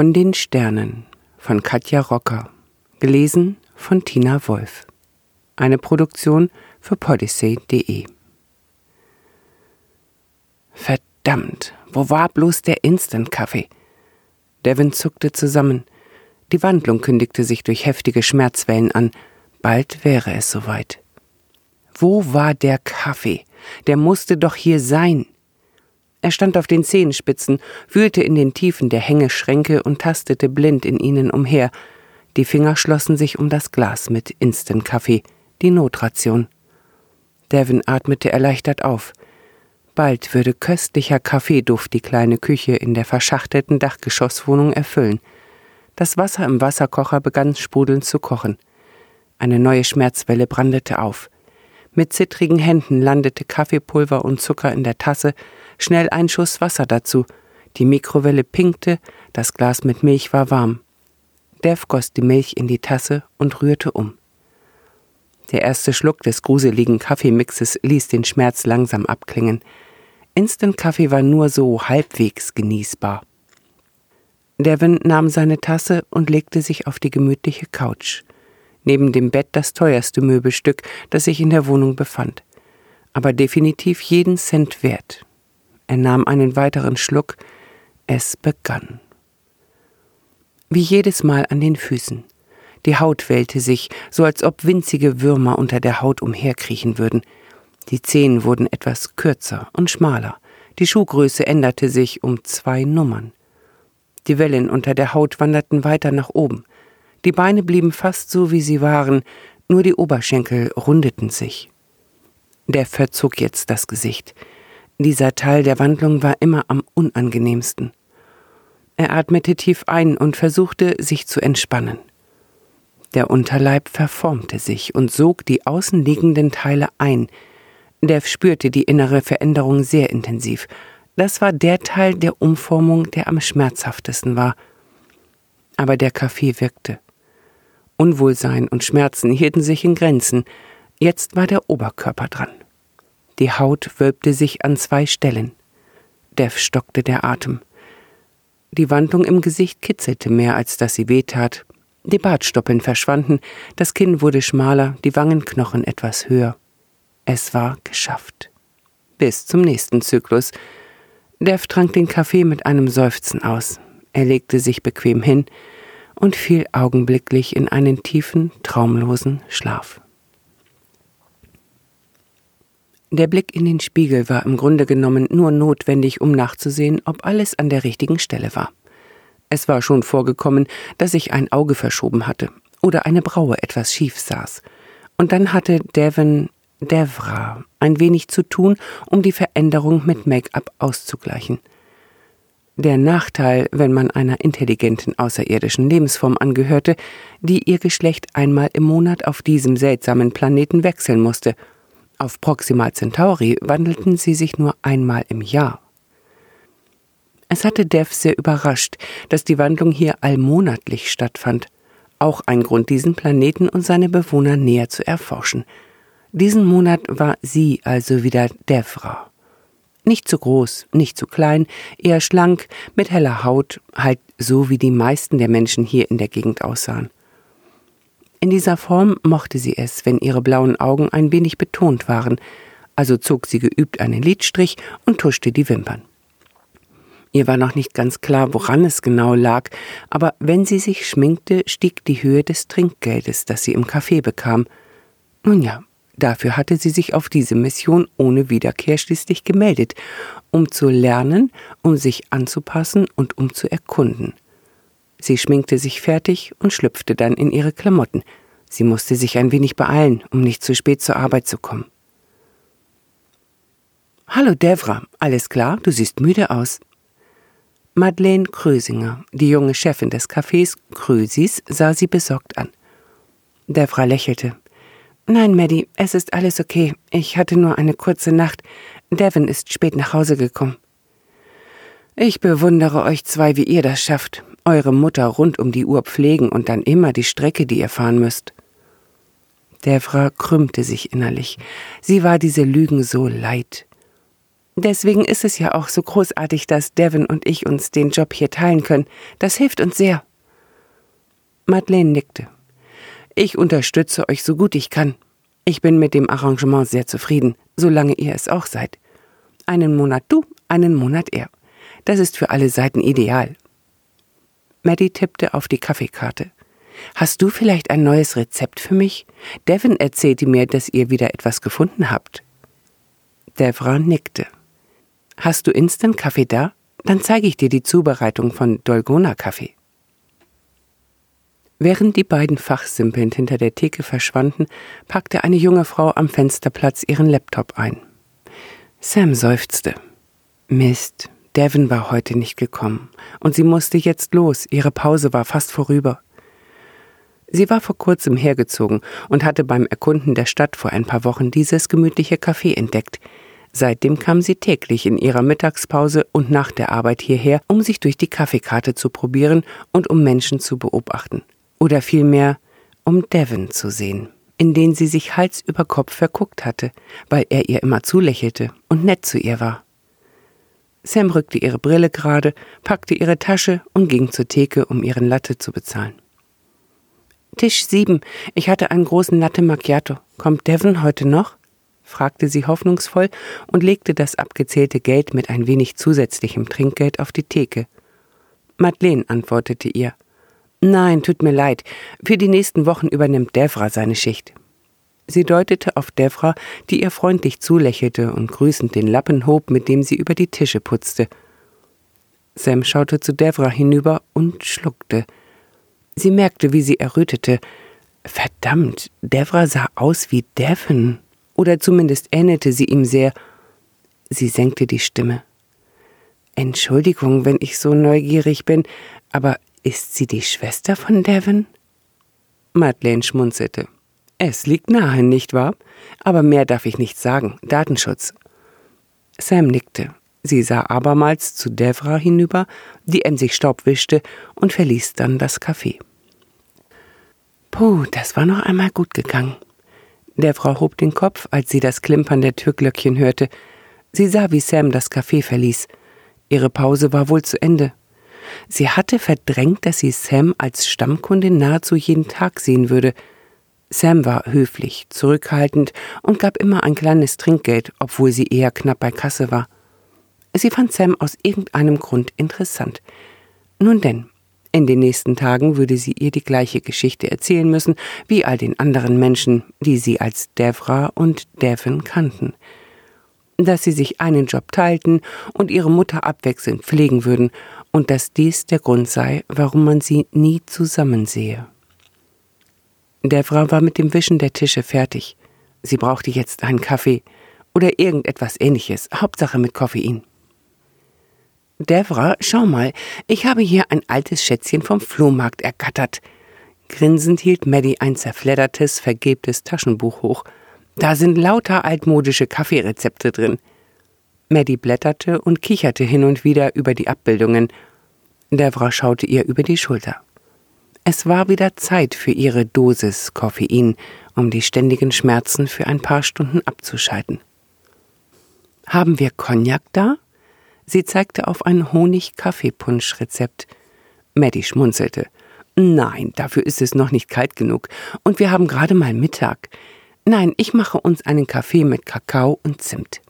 Von den Sternen von Katja Rocker. Gelesen von Tina Wolf. Eine Produktion für podyssey.de. Verdammt, wo war bloß der Instant-Kaffee? Devin zuckte zusammen. Die Wandlung kündigte sich durch heftige Schmerzwellen an. Bald wäre es soweit. Wo war der Kaffee? Der musste doch hier sein. Er stand auf den Zehenspitzen, wühlte in den Tiefen der Hängeschränke und tastete blind in ihnen umher. Die Finger schlossen sich um das Glas mit Instant-Kaffee, die Notration. Devin atmete erleichtert auf. Bald würde köstlicher Kaffeeduft die kleine Küche in der verschachtelten Dachgeschosswohnung erfüllen. Das Wasser im Wasserkocher begann sprudelnd zu kochen. Eine neue Schmerzwelle brandete auf. Mit zittrigen Händen landete Kaffeepulver und Zucker in der Tasse, schnell ein Schuss Wasser dazu. Die Mikrowelle pinkte, das Glas mit Milch war warm. Dev goss die Milch in die Tasse und rührte um. Der erste Schluck des gruseligen Kaffeemixes ließ den Schmerz langsam abklingen. Instant-Kaffee war nur so halbwegs genießbar. Devin nahm seine Tasse und legte sich auf die gemütliche Couch neben dem Bett das teuerste Möbelstück, das sich in der Wohnung befand, aber definitiv jeden Cent wert. Er nahm einen weiteren Schluck, es begann. Wie jedes Mal an den Füßen. Die Haut wellte sich, so als ob winzige Würmer unter der Haut umherkriechen würden. Die Zehen wurden etwas kürzer und schmaler. Die Schuhgröße änderte sich um zwei Nummern. Die Wellen unter der Haut wanderten weiter nach oben. Die Beine blieben fast so, wie sie waren, nur die Oberschenkel rundeten sich. Der verzog jetzt das Gesicht. Dieser Teil der Wandlung war immer am unangenehmsten. Er atmete tief ein und versuchte, sich zu entspannen. Der Unterleib verformte sich und sog die außenliegenden Teile ein. Dev spürte die innere Veränderung sehr intensiv. Das war der Teil der Umformung, der am schmerzhaftesten war. Aber der Kaffee wirkte. Unwohlsein und Schmerzen hielten sich in Grenzen. Jetzt war der Oberkörper dran. Die Haut wölbte sich an zwei Stellen. Dev stockte der Atem. Die Wandlung im Gesicht kitzelte mehr, als dass sie wehtat. Die Bartstoppeln verschwanden, das Kinn wurde schmaler, die Wangenknochen etwas höher. Es war geschafft. Bis zum nächsten Zyklus. Dev trank den Kaffee mit einem Seufzen aus. Er legte sich bequem hin, und fiel augenblicklich in einen tiefen, traumlosen Schlaf. Der Blick in den Spiegel war im Grunde genommen nur notwendig, um nachzusehen, ob alles an der richtigen Stelle war. Es war schon vorgekommen, dass ich ein Auge verschoben hatte oder eine Braue etwas schief saß. Und dann hatte Devon Devra ein wenig zu tun, um die Veränderung mit Make-up auszugleichen. Der Nachteil, wenn man einer intelligenten außerirdischen Lebensform angehörte, die ihr Geschlecht einmal im Monat auf diesem seltsamen Planeten wechseln musste. Auf Proxima Centauri wandelten sie sich nur einmal im Jahr. Es hatte Dev sehr überrascht, dass die Wandlung hier allmonatlich stattfand. Auch ein Grund, diesen Planeten und seine Bewohner näher zu erforschen. Diesen Monat war sie also wieder Devra. Nicht zu groß, nicht zu klein, eher schlank, mit heller Haut, halt so wie die meisten der Menschen hier in der Gegend aussahen. In dieser Form mochte sie es, wenn ihre blauen Augen ein wenig betont waren, also zog sie geübt einen Lidstrich und tuschte die Wimpern. Ihr war noch nicht ganz klar, woran es genau lag, aber wenn sie sich schminkte, stieg die Höhe des Trinkgeldes, das sie im Café bekam. Nun ja, Dafür hatte sie sich auf diese Mission ohne Wiederkehr schließlich gemeldet, um zu lernen, um sich anzupassen und um zu erkunden. Sie schminkte sich fertig und schlüpfte dann in ihre Klamotten. Sie musste sich ein wenig beeilen, um nicht zu spät zur Arbeit zu kommen. Hallo Devra, alles klar? Du siehst müde aus. Madeleine Krösinger, die junge Chefin des Cafés Krösis, sah sie besorgt an. Devra lächelte. Nein, Maddie, es ist alles okay. Ich hatte nur eine kurze Nacht. Devin ist spät nach Hause gekommen. Ich bewundere euch zwei, wie ihr das schafft. Eure Mutter rund um die Uhr pflegen und dann immer die Strecke, die ihr fahren müsst. Devra krümmte sich innerlich. Sie war diese Lügen so leid. Deswegen ist es ja auch so großartig, dass Devon und ich uns den Job hier teilen können. Das hilft uns sehr. Madeleine nickte. Ich unterstütze euch so gut ich kann. Ich bin mit dem Arrangement sehr zufrieden, solange ihr es auch seid. Einen Monat du, einen Monat er. Das ist für alle Seiten ideal. Maddie tippte auf die Kaffeekarte. Hast du vielleicht ein neues Rezept für mich? Devon erzählte mir, dass ihr wieder etwas gefunden habt. Devra nickte. Hast du Instant-Kaffee da? Dann zeige ich dir die Zubereitung von Dolgona-Kaffee. Während die beiden fachsimpelnd hinter der Theke verschwanden, packte eine junge Frau am Fensterplatz ihren Laptop ein. Sam seufzte. Mist, Devon war heute nicht gekommen, und sie musste jetzt los, ihre Pause war fast vorüber. Sie war vor kurzem hergezogen und hatte beim Erkunden der Stadt vor ein paar Wochen dieses gemütliche Café entdeckt. Seitdem kam sie täglich in ihrer Mittagspause und nach der Arbeit hierher, um sich durch die Kaffeekarte zu probieren und um Menschen zu beobachten. Oder vielmehr, um Devon zu sehen, in den sie sich Hals über Kopf verguckt hatte, weil er ihr immer zulächelte und nett zu ihr war. Sam rückte ihre Brille gerade, packte ihre Tasche und ging zur Theke, um ihren Latte zu bezahlen. Tisch sieben. Ich hatte einen großen Latte Macchiato. Kommt Devon heute noch? fragte sie hoffnungsvoll und legte das abgezählte Geld mit ein wenig zusätzlichem Trinkgeld auf die Theke. Madeleine antwortete ihr. Nein, tut mir leid. Für die nächsten Wochen übernimmt Devra seine Schicht. Sie deutete auf Devra, die ihr freundlich zulächelte und grüßend den Lappen hob, mit dem sie über die Tische putzte. Sam schaute zu Devra hinüber und schluckte. Sie merkte, wie sie errötete. Verdammt, Devra sah aus wie Devon. Oder zumindest ähnelte sie ihm sehr. Sie senkte die Stimme. Entschuldigung, wenn ich so neugierig bin, aber ist sie die Schwester von Devon? Madeleine schmunzelte. Es liegt nahe, nicht wahr? Aber mehr darf ich nicht sagen. Datenschutz. Sam nickte. Sie sah abermals zu Devra hinüber, die emsig Staub wischte und verließ dann das Café. Puh, das war noch einmal gut gegangen. Devra hob den Kopf, als sie das Klimpern der Türglöckchen hörte. Sie sah, wie Sam das Café verließ. Ihre Pause war wohl zu Ende. Sie hatte verdrängt, dass sie Sam als Stammkundin nahezu jeden Tag sehen würde – Sam war höflich, zurückhaltend und gab immer ein kleines Trinkgeld, obwohl sie eher knapp bei Kasse war. Sie fand Sam aus irgendeinem Grund interessant. Nun denn, in den nächsten Tagen würde sie ihr die gleiche Geschichte erzählen müssen wie all den anderen Menschen, die sie als Devra und Devon kannten. Dass sie sich einen Job teilten und ihre Mutter abwechselnd pflegen würden und dass dies der Grund sei, warum man sie nie zusammen sehe. Der Frau war mit dem Wischen der Tische fertig. Sie brauchte jetzt einen Kaffee oder irgendetwas ähnliches, Hauptsache mit Koffein. Devra, schau mal, ich habe hier ein altes Schätzchen vom Flohmarkt ergattert. Grinsend hielt Maddie ein zerfleddertes, vergebtes Taschenbuch hoch. Da sind lauter altmodische Kaffeerezepte drin. Maddie blätterte und kicherte hin und wieder über die Abbildungen. Devra schaute ihr über die Schulter. Es war wieder Zeit für ihre Dosis Koffein, um die ständigen Schmerzen für ein paar Stunden abzuschalten. Haben wir Cognac da? Sie zeigte auf ein Honig-Kaffeepunsch-Rezept. Maddie schmunzelte. Nein, dafür ist es noch nicht kalt genug. Und wir haben gerade mal Mittag. Nein, ich mache uns einen Kaffee mit Kakao und Zimt.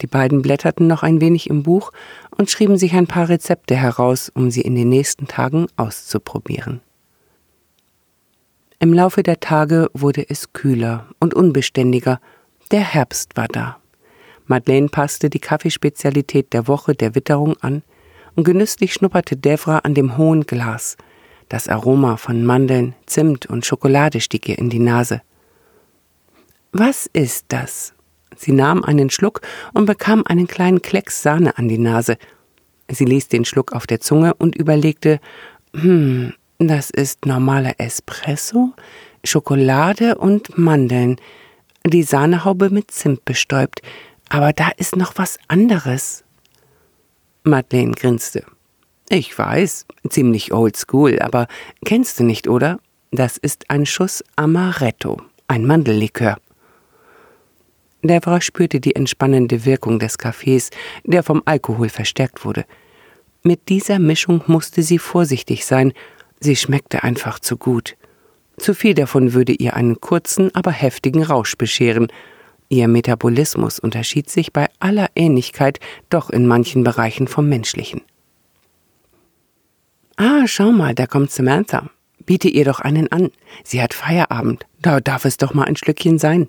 Die beiden blätterten noch ein wenig im Buch und schrieben sich ein paar Rezepte heraus, um sie in den nächsten Tagen auszuprobieren. Im Laufe der Tage wurde es kühler und unbeständiger. Der Herbst war da. Madeleine passte die Kaffeespezialität der Woche der Witterung an und genüsslich schnupperte Devra an dem hohen Glas. Das Aroma von Mandeln, Zimt und Schokolade stieg ihr in die Nase. Was ist das? Sie nahm einen Schluck und bekam einen kleinen Klecks Sahne an die Nase. Sie ließ den Schluck auf der Zunge und überlegte, hm, das ist normaler Espresso, Schokolade und Mandeln, die Sahnehaube mit Zimt bestäubt, aber da ist noch was anderes. Madeleine grinste. Ich weiß, ziemlich old school, aber kennst du nicht, oder? Das ist ein Schuss Amaretto, ein Mandellikör. Devra spürte die entspannende Wirkung des Kaffees, der vom Alkohol verstärkt wurde. Mit dieser Mischung musste sie vorsichtig sein, sie schmeckte einfach zu gut. Zu viel davon würde ihr einen kurzen, aber heftigen Rausch bescheren. Ihr Metabolismus unterschied sich bei aller Ähnlichkeit doch in manchen Bereichen vom menschlichen. Ah, schau mal, da kommt Samantha. Biete ihr doch einen an. Sie hat Feierabend. Da darf es doch mal ein Schlückchen sein.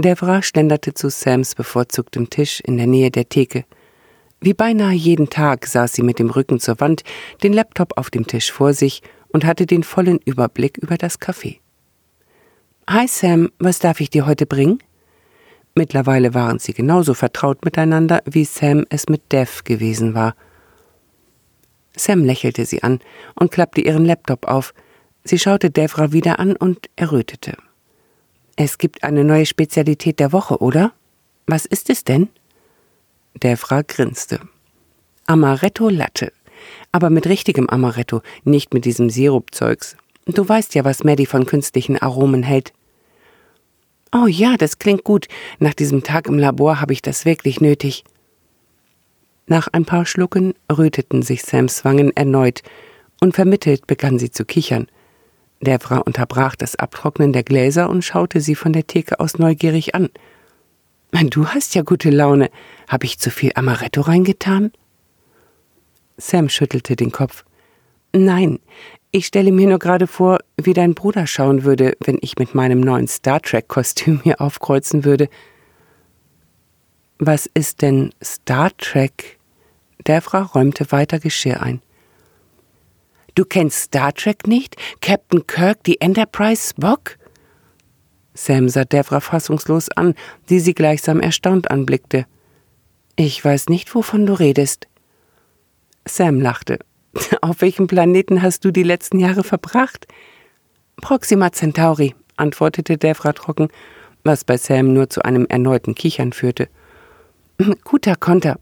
Devra schlenderte zu Sams bevorzugtem Tisch in der Nähe der Theke. Wie beinahe jeden Tag saß sie mit dem Rücken zur Wand, den Laptop auf dem Tisch vor sich und hatte den vollen Überblick über das Café. Hi Sam, was darf ich dir heute bringen? Mittlerweile waren sie genauso vertraut miteinander, wie Sam es mit Dev gewesen war. Sam lächelte sie an und klappte ihren Laptop auf. Sie schaute Devra wieder an und errötete. Es gibt eine neue Spezialität der Woche, oder? Was ist es denn? Devra grinste. Amaretto Latte. Aber mit richtigem Amaretto, nicht mit diesem Sirupzeugs. Du weißt ja, was Maddie von künstlichen Aromen hält. Oh ja, das klingt gut. Nach diesem Tag im Labor habe ich das wirklich nötig. Nach ein paar Schlucken röteten sich Sams Wangen erneut, und vermittelt begann sie zu kichern. Der Frau unterbrach das Abtrocknen der Gläser und schaute sie von der Theke aus neugierig an. Du hast ja gute Laune. Hab ich zu viel Amaretto reingetan? Sam schüttelte den Kopf. Nein, ich stelle mir nur gerade vor, wie dein Bruder schauen würde, wenn ich mit meinem neuen Star Trek-Kostüm hier aufkreuzen würde. Was ist denn Star Trek? Der Frau räumte weiter Geschirr ein. Du kennst Star Trek nicht? Captain Kirk, die Enterprise, Spock? Sam sah Devra fassungslos an, die sie gleichsam erstaunt anblickte. Ich weiß nicht, wovon du redest. Sam lachte. Auf welchem Planeten hast du die letzten Jahre verbracht? Proxima Centauri, antwortete Devra trocken, was bei Sam nur zu einem erneuten Kichern führte. Guter Konter.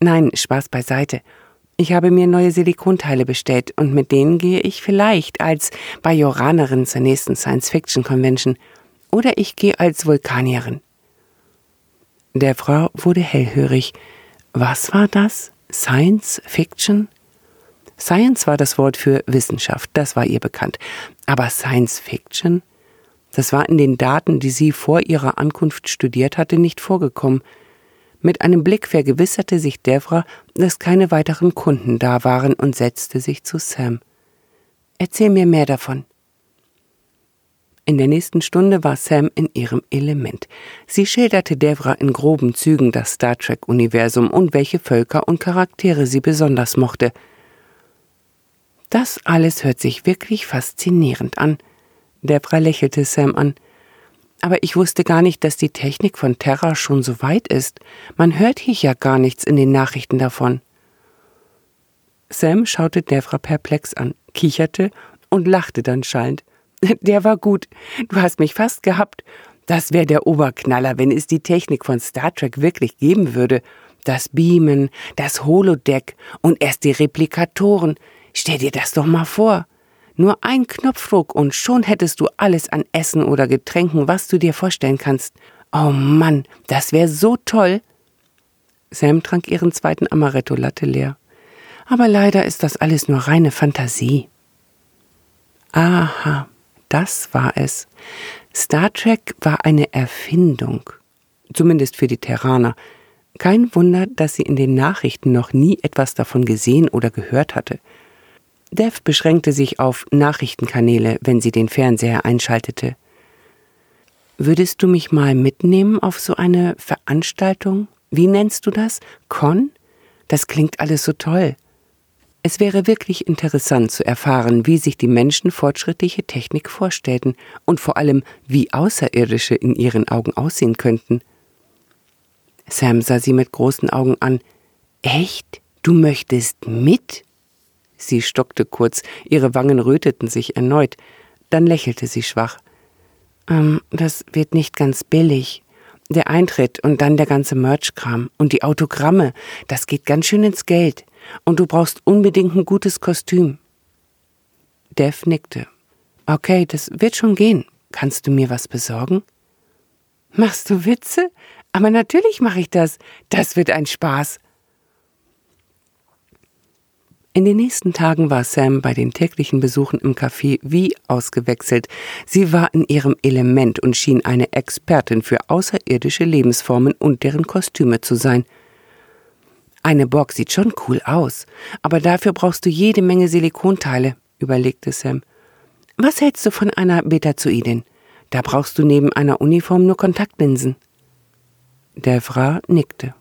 Nein, Spaß beiseite. Ich habe mir neue Silikonteile bestellt und mit denen gehe ich vielleicht als Bajoranerin zur nächsten Science-Fiction-Convention oder ich gehe als Vulkanierin. Der Frau wurde hellhörig. Was war das? Science Fiction? Science war das Wort für Wissenschaft, das war ihr bekannt. Aber Science Fiction? Das war in den Daten, die sie vor ihrer Ankunft studiert hatte, nicht vorgekommen. Mit einem Blick vergewisserte sich Devra, dass keine weiteren Kunden da waren und setzte sich zu Sam. Erzähl mir mehr davon. In der nächsten Stunde war Sam in ihrem Element. Sie schilderte Devra in groben Zügen das Star Trek-Universum und welche Völker und Charaktere sie besonders mochte. Das alles hört sich wirklich faszinierend an. Devra lächelte Sam an. Aber ich wusste gar nicht, dass die Technik von Terra schon so weit ist. Man hört hier ja gar nichts in den Nachrichten davon. Sam schaute Devra perplex an, kicherte und lachte dann schallend. Der war gut. Du hast mich fast gehabt. Das wäre der Oberknaller, wenn es die Technik von Star Trek wirklich geben würde. Das Beamen, das Holodeck und erst die Replikatoren. Stell dir das doch mal vor. Nur ein Knopfdruck und schon hättest du alles an Essen oder Getränken, was du dir vorstellen kannst. Oh Mann, das wäre so toll. Sam trank ihren zweiten Amaretto-Latte leer. Aber leider ist das alles nur reine Fantasie. Aha, das war es. Star Trek war eine Erfindung. Zumindest für die Terraner. Kein Wunder, dass sie in den Nachrichten noch nie etwas davon gesehen oder gehört hatte. Dev beschränkte sich auf Nachrichtenkanäle, wenn sie den Fernseher einschaltete. Würdest du mich mal mitnehmen auf so eine Veranstaltung? Wie nennst du das? Con? Das klingt alles so toll. Es wäre wirklich interessant zu erfahren, wie sich die Menschen fortschrittliche Technik vorstellten und vor allem, wie Außerirdische in ihren Augen aussehen könnten. Sam sah sie mit großen Augen an. Echt? Du möchtest mit? Sie stockte kurz, ihre Wangen röteten sich erneut, dann lächelte sie schwach. Ähm, das wird nicht ganz billig. Der Eintritt und dann der ganze Merchkram und die Autogramme, das geht ganz schön ins Geld. Und du brauchst unbedingt ein gutes Kostüm. Dev nickte. Okay, das wird schon gehen. Kannst du mir was besorgen? Machst du Witze? Aber natürlich mache ich das. Das wird ein Spaß. In den nächsten Tagen war Sam bei den täglichen Besuchen im Café wie ausgewechselt. Sie war in ihrem Element und schien eine Expertin für außerirdische Lebensformen und deren Kostüme zu sein. Eine Borg sieht schon cool aus, aber dafür brauchst du jede Menge Silikonteile, überlegte Sam. Was hältst du von einer Betazoidin? Da brauchst du neben einer Uniform nur Kontaktlinsen. Der Fra nickte.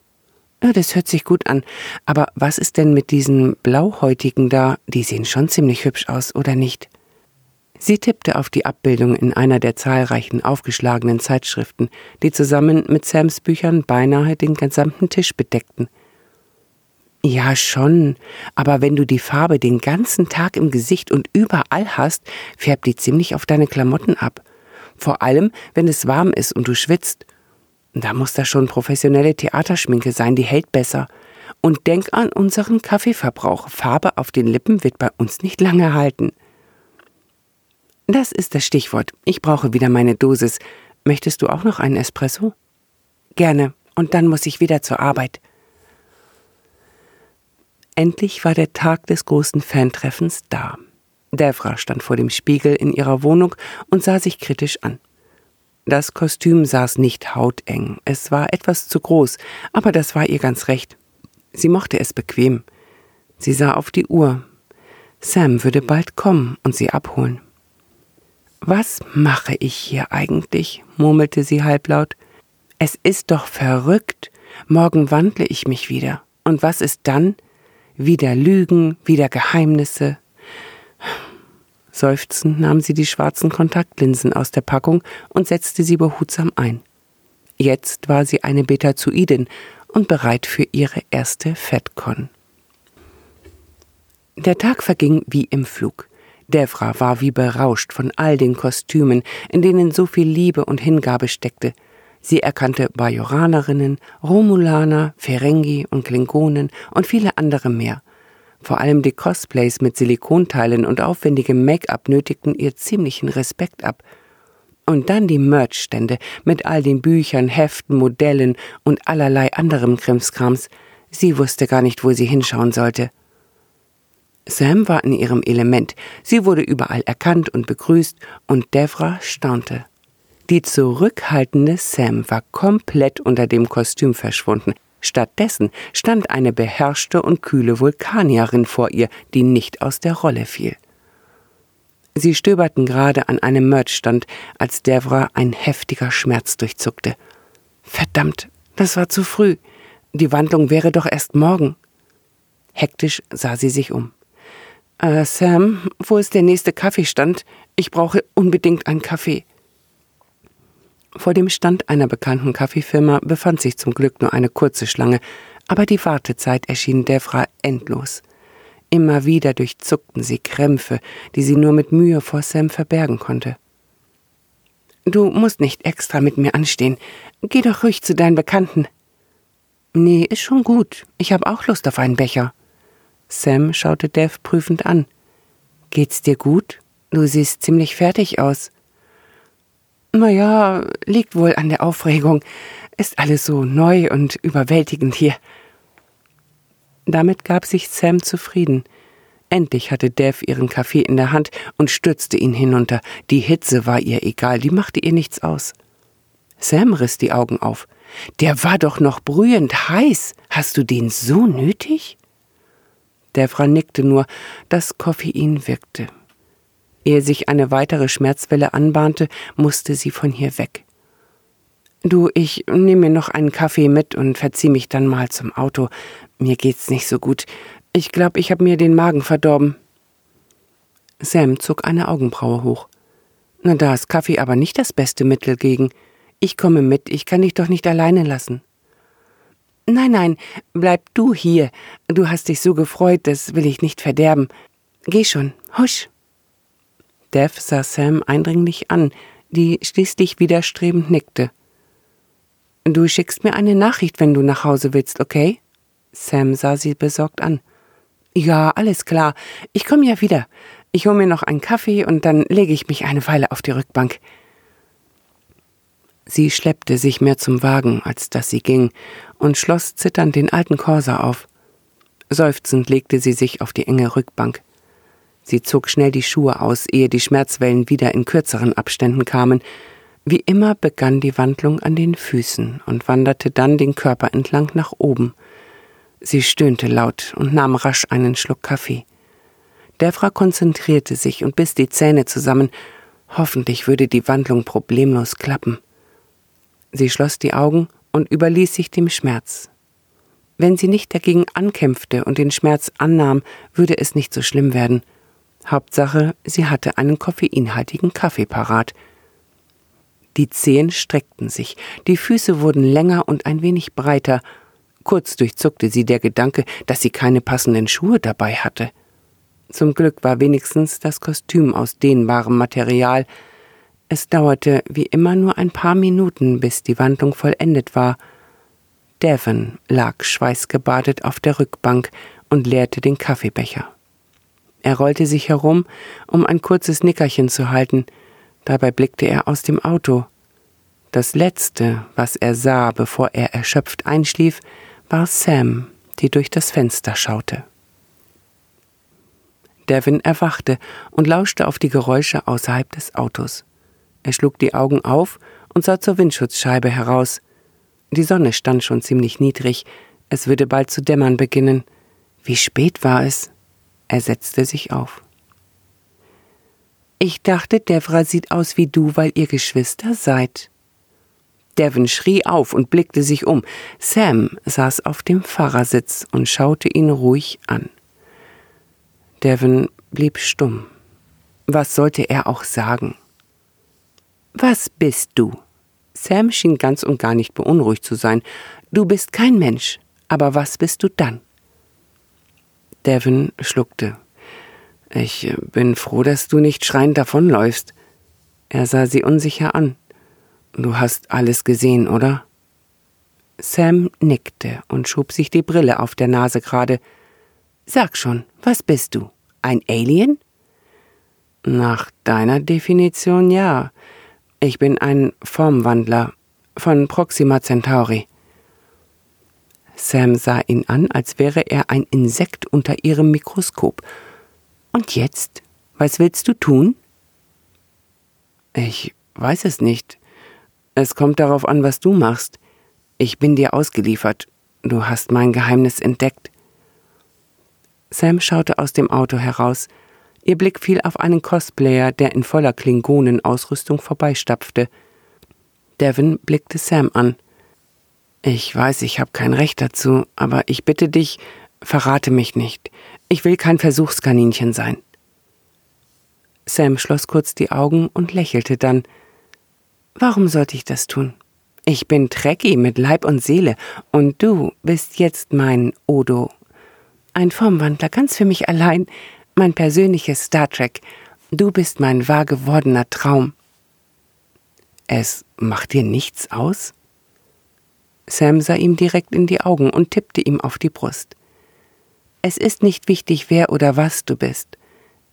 Ja, das hört sich gut an. Aber was ist denn mit diesen Blauhäutigen da? Die sehen schon ziemlich hübsch aus, oder nicht? Sie tippte auf die Abbildung in einer der zahlreichen aufgeschlagenen Zeitschriften, die zusammen mit Sams Büchern beinahe den gesamten Tisch bedeckten. Ja, schon, aber wenn du die Farbe den ganzen Tag im Gesicht und überall hast, färbt die ziemlich auf deine Klamotten ab. Vor allem, wenn es warm ist und du schwitzt. Da muss das schon professionelle Theaterschminke sein, die hält besser. Und denk an unseren Kaffeeverbrauch. Farbe auf den Lippen wird bei uns nicht lange halten. Das ist das Stichwort. Ich brauche wieder meine Dosis. Möchtest du auch noch einen Espresso? Gerne. Und dann muss ich wieder zur Arbeit. Endlich war der Tag des großen Fantreffens da. Devra stand vor dem Spiegel in ihrer Wohnung und sah sich kritisch an. Das Kostüm saß nicht hauteng, es war etwas zu groß, aber das war ihr ganz recht. Sie mochte es bequem. Sie sah auf die Uhr. Sam würde bald kommen und sie abholen. Was mache ich hier eigentlich? murmelte sie halblaut. Es ist doch verrückt. Morgen wandle ich mich wieder. Und was ist dann? Wieder Lügen, wieder Geheimnisse. Seufzend nahm sie die schwarzen Kontaktlinsen aus der Packung und setzte sie behutsam ein. Jetzt war sie eine Betazoidin und bereit für ihre erste FedCon. Der Tag verging wie im Flug. Devra war wie berauscht von all den Kostümen, in denen so viel Liebe und Hingabe steckte. Sie erkannte Bajoranerinnen, Romulaner, Ferengi und Klingonen und viele andere mehr – vor allem die Cosplays mit Silikonteilen und aufwendigem Make-up nötigten ihr ziemlichen Respekt ab. Und dann die Merch-Stände mit all den Büchern, Heften, Modellen und allerlei anderem Krimskrams. Sie wusste gar nicht, wo sie hinschauen sollte. Sam war in ihrem Element. Sie wurde überall erkannt und begrüßt, und Devra staunte. Die zurückhaltende Sam war komplett unter dem Kostüm verschwunden. Stattdessen stand eine beherrschte und kühle Vulkanierin vor ihr, die nicht aus der Rolle fiel. Sie stöberten gerade an einem Merchstand, als Devra ein heftiger Schmerz durchzuckte. Verdammt, das war zu früh. Die Wandlung wäre doch erst morgen. Hektisch sah sie sich um. Äh, Sam, wo ist der nächste Kaffeestand? Ich brauche unbedingt einen Kaffee. Vor dem Stand einer bekannten Kaffeefirma befand sich zum Glück nur eine kurze Schlange, aber die Wartezeit erschien Devra endlos. Immer wieder durchzuckten sie Krämpfe, die sie nur mit Mühe vor Sam verbergen konnte. Du musst nicht extra mit mir anstehen. Geh doch ruhig zu deinen Bekannten. Nee, ist schon gut. Ich habe auch Lust auf einen Becher. Sam schaute Dev prüfend an. Geht's dir gut? Du siehst ziemlich fertig aus. Naja, liegt wohl an der Aufregung. Ist alles so neu und überwältigend hier. Damit gab sich Sam zufrieden. Endlich hatte Dev ihren Kaffee in der Hand und stürzte ihn hinunter. Die Hitze war ihr egal, die machte ihr nichts aus. Sam riss die Augen auf. Der war doch noch brühend heiß. Hast du den so nötig? Devra nickte nur, das Koffein wirkte. Ehe sich eine weitere Schmerzwelle anbahnte, musste sie von hier weg. Du, ich nehme mir noch einen Kaffee mit und verzieh mich dann mal zum Auto. Mir geht's nicht so gut. Ich glaube, ich habe mir den Magen verdorben. Sam zog eine Augenbraue hoch. Na, da ist Kaffee aber nicht das beste Mittel gegen. Ich komme mit, ich kann dich doch nicht alleine lassen. Nein, nein, bleib du hier. Du hast dich so gefreut, das will ich nicht verderben. Geh schon, husch. Dev sah Sam eindringlich an, die schließlich widerstrebend nickte. Du schickst mir eine Nachricht, wenn du nach Hause willst, okay? Sam sah sie besorgt an. Ja, alles klar. Ich komme ja wieder. Ich hole mir noch einen Kaffee und dann lege ich mich eine Weile auf die Rückbank. Sie schleppte sich mehr zum Wagen, als dass sie ging, und schloss zitternd den alten Korser auf. Seufzend legte sie sich auf die enge Rückbank. Sie zog schnell die Schuhe aus, ehe die Schmerzwellen wieder in kürzeren Abständen kamen. Wie immer begann die Wandlung an den Füßen und wanderte dann den Körper entlang nach oben. Sie stöhnte laut und nahm rasch einen Schluck Kaffee. Devra konzentrierte sich und biss die Zähne zusammen. Hoffentlich würde die Wandlung problemlos klappen. Sie schloss die Augen und überließ sich dem Schmerz. Wenn sie nicht dagegen ankämpfte und den Schmerz annahm, würde es nicht so schlimm werden. Hauptsache, sie hatte einen koffeinhaltigen Kaffee parat. Die Zehen streckten sich, die Füße wurden länger und ein wenig breiter. Kurz durchzuckte sie der Gedanke, dass sie keine passenden Schuhe dabei hatte. Zum Glück war wenigstens das Kostüm aus dehnbarem Material. Es dauerte wie immer nur ein paar Minuten, bis die Wandlung vollendet war. Devon lag schweißgebadet auf der Rückbank und leerte den Kaffeebecher. Er rollte sich herum, um ein kurzes Nickerchen zu halten. Dabei blickte er aus dem Auto. Das Letzte, was er sah, bevor er erschöpft einschlief, war Sam, die durch das Fenster schaute. Devin erwachte und lauschte auf die Geräusche außerhalb des Autos. Er schlug die Augen auf und sah zur Windschutzscheibe heraus. Die Sonne stand schon ziemlich niedrig, es würde bald zu dämmern beginnen. Wie spät war es? Er setzte sich auf. Ich dachte, Devra sieht aus wie du, weil ihr Geschwister seid. Devon schrie auf und blickte sich um. Sam saß auf dem Fahrersitz und schaute ihn ruhig an. Devon blieb stumm. Was sollte er auch sagen? Was bist du? Sam schien ganz und gar nicht beunruhigt zu sein. Du bist kein Mensch, aber was bist du dann? Devon schluckte. Ich äh, bin froh, dass du nicht schreiend davonläufst. Er sah sie unsicher an. Du hast alles gesehen, oder? Sam nickte und schob sich die Brille auf der Nase gerade. Sag schon, was bist du? Ein Alien? Nach deiner Definition ja. Ich bin ein Formwandler von Proxima Centauri. Sam sah ihn an, als wäre er ein Insekt unter ihrem Mikroskop. Und jetzt? Was willst du tun? Ich weiß es nicht. Es kommt darauf an, was du machst. Ich bin dir ausgeliefert. Du hast mein Geheimnis entdeckt. Sam schaute aus dem Auto heraus. Ihr Blick fiel auf einen Cosplayer, der in voller Klingonenausrüstung vorbeistapfte. Devon blickte Sam an. Ich weiß, ich habe kein Recht dazu, aber ich bitte dich, verrate mich nicht. Ich will kein Versuchskaninchen sein. Sam schloss kurz die Augen und lächelte dann. Warum sollte ich das tun? Ich bin Trekkie mit Leib und Seele, und du bist jetzt mein Odo. Ein Formwandler ganz für mich allein, mein persönliches Star Trek. Du bist mein wahr gewordener Traum. Es macht dir nichts aus? Sam sah ihm direkt in die Augen und tippte ihm auf die Brust. Es ist nicht wichtig, wer oder was du bist.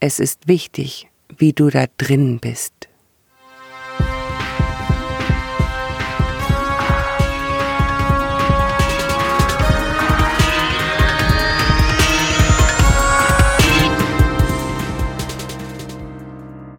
Es ist wichtig, wie du da drin bist.